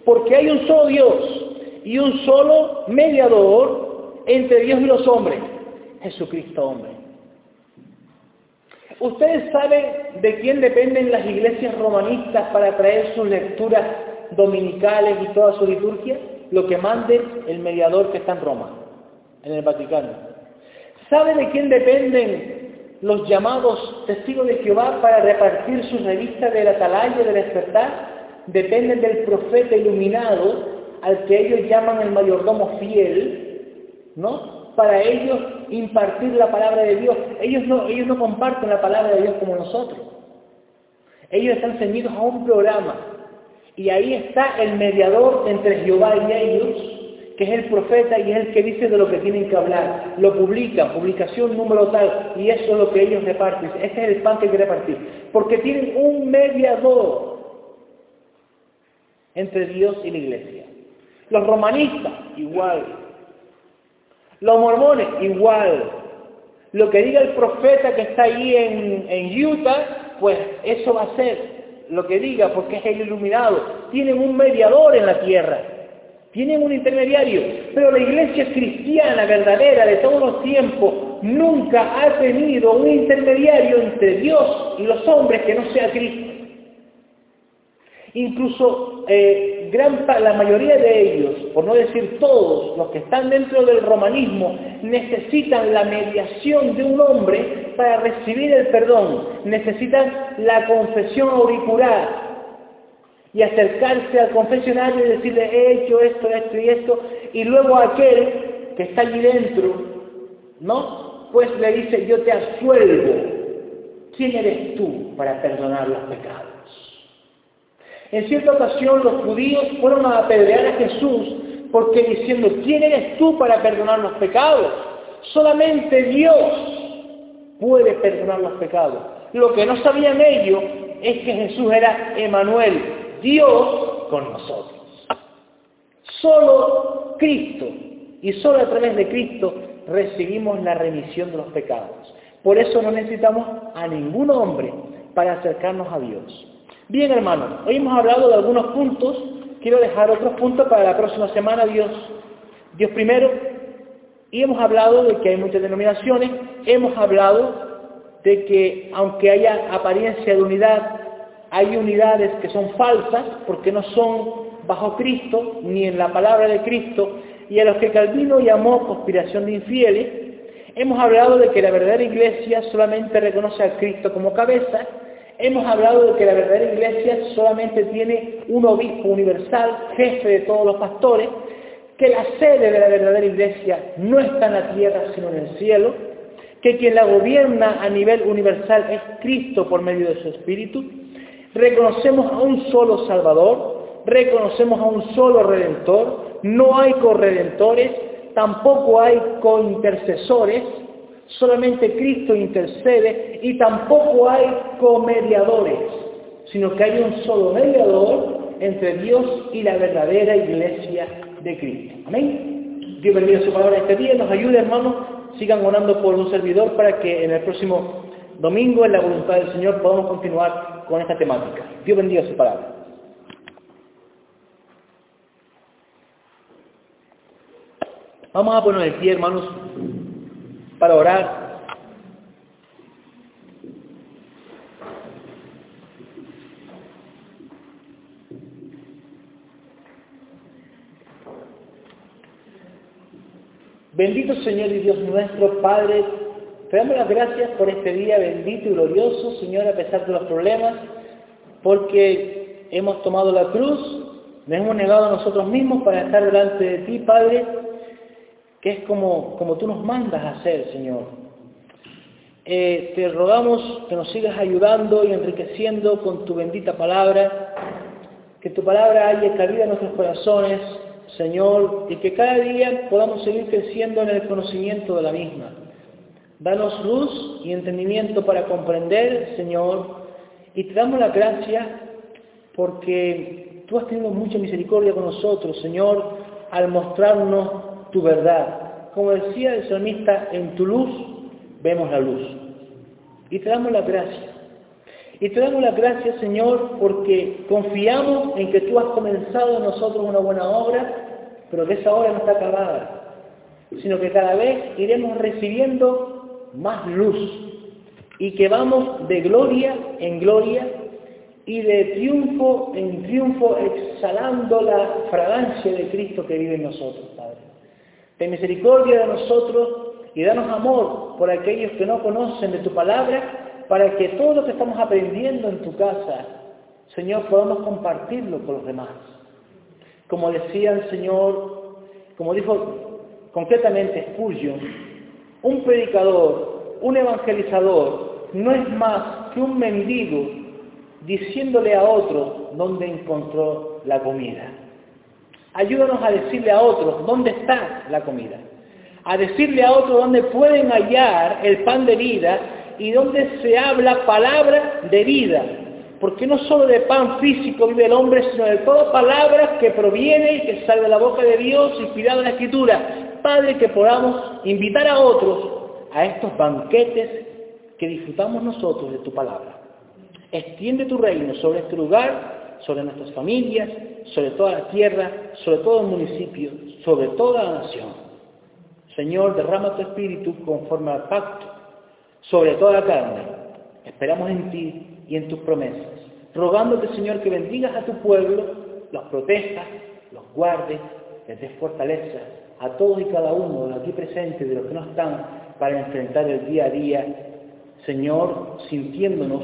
porque hay un solo Dios y un solo mediador entre Dios y los hombres, Jesucristo hombre. ¿Ustedes saben de quién dependen las iglesias romanistas para traer sus lecturas dominicales y toda su liturgia? Lo que mande el mediador que está en Roma, en el Vaticano. ¿Sabe de quién dependen los llamados testigos de Jehová para repartir sus revistas del atalaya del despertar dependen del profeta iluminado al que ellos llaman el mayordomo fiel, ¿no? Para ellos impartir la palabra de Dios. Ellos no, ellos no comparten la palabra de Dios como nosotros. Ellos están ceñidos a un programa. Y ahí está el mediador entre Jehová y ellos, que es el profeta y es el que dice de lo que tienen que hablar. Lo publica, publicación número tal, y eso es lo que ellos reparten. Este es el pan que hay que repartir. Porque tienen un mediador entre Dios y la iglesia. Los romanistas, igual. Los mormones, igual. Lo que diga el profeta que está ahí en, en Utah, pues eso va a ser lo que diga, porque es el iluminado. Tienen un mediador en la tierra. Tienen un intermediario. Pero la iglesia cristiana verdadera de todos los tiempos nunca ha tenido un intermediario entre Dios y los hombres que no sea Cristo. Incluso eh, gran, la mayoría de ellos, por no decir todos, los que están dentro del romanismo, necesitan la mediación de un hombre para recibir el perdón. Necesitan la confesión auricular y acercarse al confesionario y decirle, he hecho esto, esto y esto, y luego aquel que está allí dentro, ¿no? Pues le dice, yo te asuelvo. ¿Quién eres tú para perdonar los pecados? En cierta ocasión los judíos fueron a apedrear a Jesús porque diciendo, ¿quién eres tú para perdonar los pecados? Solamente Dios puede perdonar los pecados. Lo que no sabían ellos es que Jesús era Emanuel, Dios con nosotros. Solo Cristo y solo a través de Cristo recibimos la remisión de los pecados. Por eso no necesitamos a ningún hombre para acercarnos a Dios. Bien, hermanos, hoy hemos hablado de algunos puntos, quiero dejar otros puntos para la próxima semana, Dios, Dios primero, y hemos hablado de que hay muchas denominaciones, hemos hablado de que aunque haya apariencia de unidad, hay unidades que son falsas porque no son bajo Cristo ni en la palabra de Cristo y a los que Calvino llamó conspiración de infieles. Hemos hablado de que la verdadera iglesia solamente reconoce a Cristo como cabeza Hemos hablado de que la verdadera iglesia solamente tiene un obispo universal, jefe de todos los pastores, que la sede de la verdadera iglesia no está en la tierra sino en el cielo, que quien la gobierna a nivel universal es Cristo por medio de su Espíritu, reconocemos a un solo Salvador, reconocemos a un solo Redentor, no hay corredentores, tampoco hay cointercesores, Solamente Cristo intercede y tampoco hay comediadores, sino que hay un solo mediador entre Dios y la verdadera iglesia de Cristo. Amén. Dios bendiga su palabra este día, nos ayude hermanos, sigan orando por un servidor para que en el próximo domingo, en la voluntad del Señor, podamos continuar con esta temática. Dios bendiga su palabra. Vamos a poner el pie, hermanos para orar. Bendito Señor y Dios nuestro, Padre, te damos las gracias por este día bendito y glorioso, Señor, a pesar de los problemas, porque hemos tomado la cruz, nos hemos negado a nosotros mismos para estar delante de ti, Padre, que es como, como tú nos mandas a hacer, Señor. Eh, te rogamos que nos sigas ayudando y enriqueciendo con tu bendita palabra, que tu palabra haya cabida en nuestros corazones, Señor, y que cada día podamos seguir creciendo en el conocimiento de la misma. Danos luz y entendimiento para comprender, Señor, y te damos la gracia porque tú has tenido mucha misericordia con nosotros, Señor, al mostrarnos tu verdad. Como decía el salmista, en tu luz vemos la luz. Y te damos la gracia. Y te damos la gracia, Señor, porque confiamos en que tú has comenzado en nosotros una buena obra, pero que esa obra no está acabada, sino que cada vez iremos recibiendo más luz y que vamos de gloria en gloria y de triunfo en triunfo exhalando la fragancia de Cristo que vive en nosotros, Padre. Ten misericordia de nosotros y danos amor por aquellos que no conocen de tu palabra, para que todo lo que estamos aprendiendo en tu casa, Señor, podamos compartirlo con los demás. Como decía el Señor, como dijo concretamente Spurgeon, un predicador, un evangelizador, no es más que un mendigo diciéndole a otro dónde encontró la comida. Ayúdanos a decirle a otros dónde está la comida. A decirle a otros dónde pueden hallar el pan de vida y dónde se habla palabra de vida. Porque no solo de pan físico vive el hombre, sino de todas palabras que proviene y que sale de la boca de Dios inspirado en la Escritura. Padre, que podamos invitar a otros a estos banquetes que disfrutamos nosotros de tu palabra. Extiende tu reino sobre este lugar, sobre nuestras familias, sobre toda la tierra, sobre todo el municipio, sobre toda la nación. Señor, derrama tu espíritu conforme al pacto sobre toda la carne. Esperamos en ti y en tus promesas, rogándote, Señor, que bendigas a tu pueblo, los protejas, los guardes, les des fortaleza a todos y cada uno de los aquí presentes, de los que no están, para enfrentar el día a día, Señor, sintiéndonos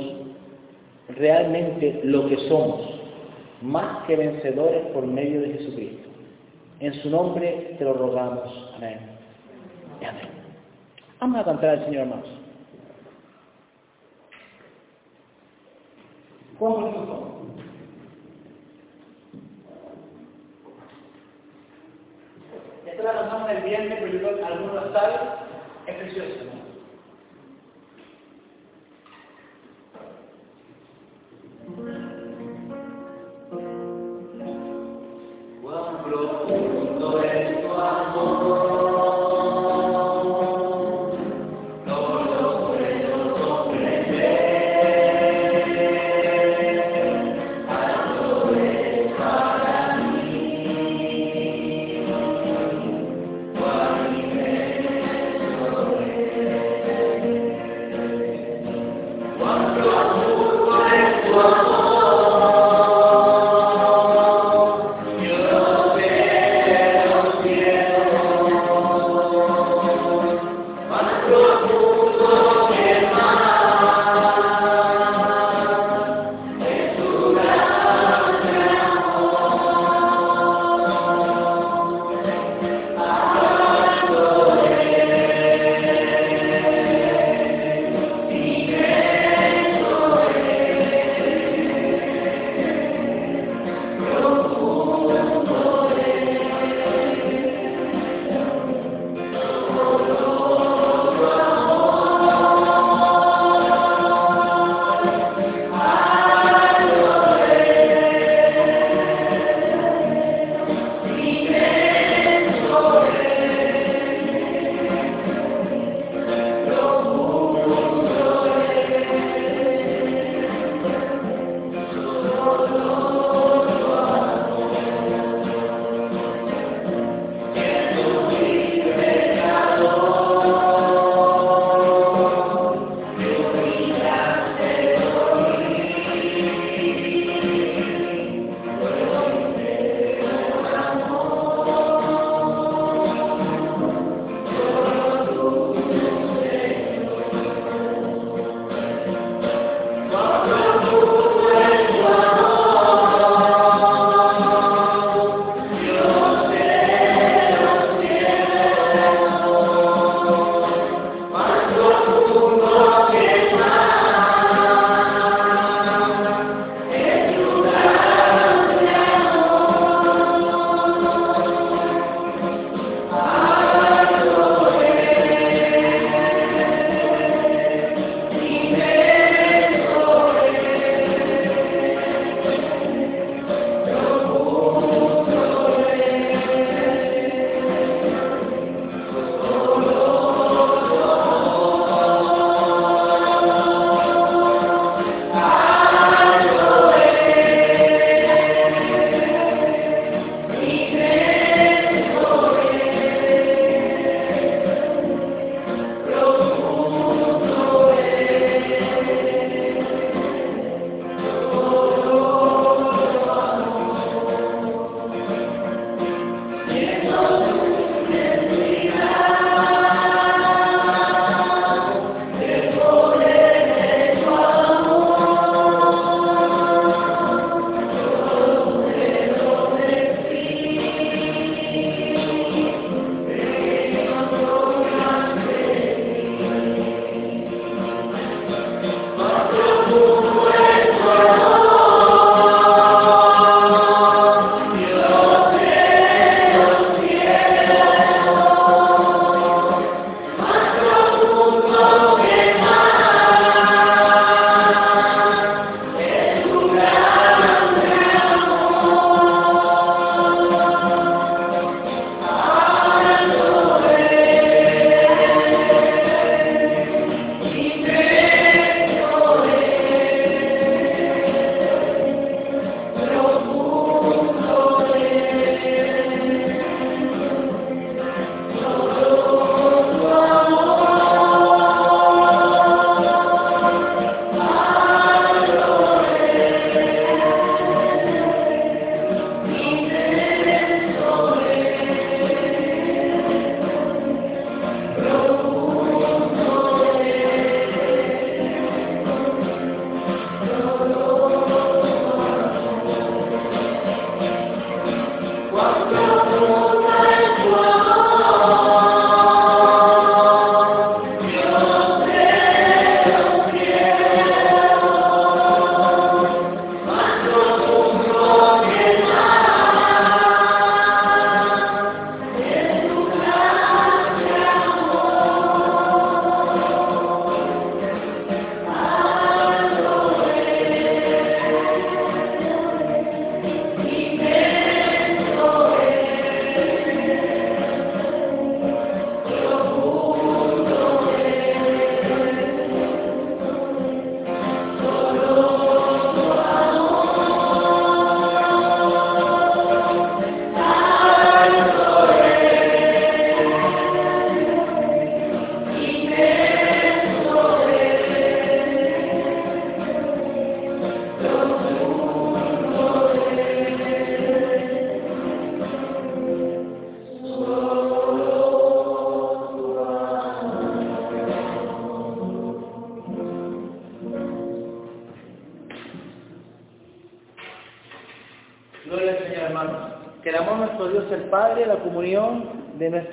realmente lo que somos, más que vencedores por medio de Jesucristo. En su nombre te lo rogamos. Amén. amén. Vamos a cantar al Señor, hermanos. ¿Cómo Esta la canción del viernes, pero algunos saben, es preciosa. amor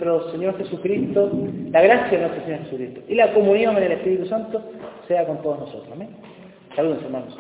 nuestro Señor Jesucristo, la gracia de nuestro Señor Jesucristo y la comunión del Espíritu Santo sea con todos nosotros. Amén. Saludos, hermanos.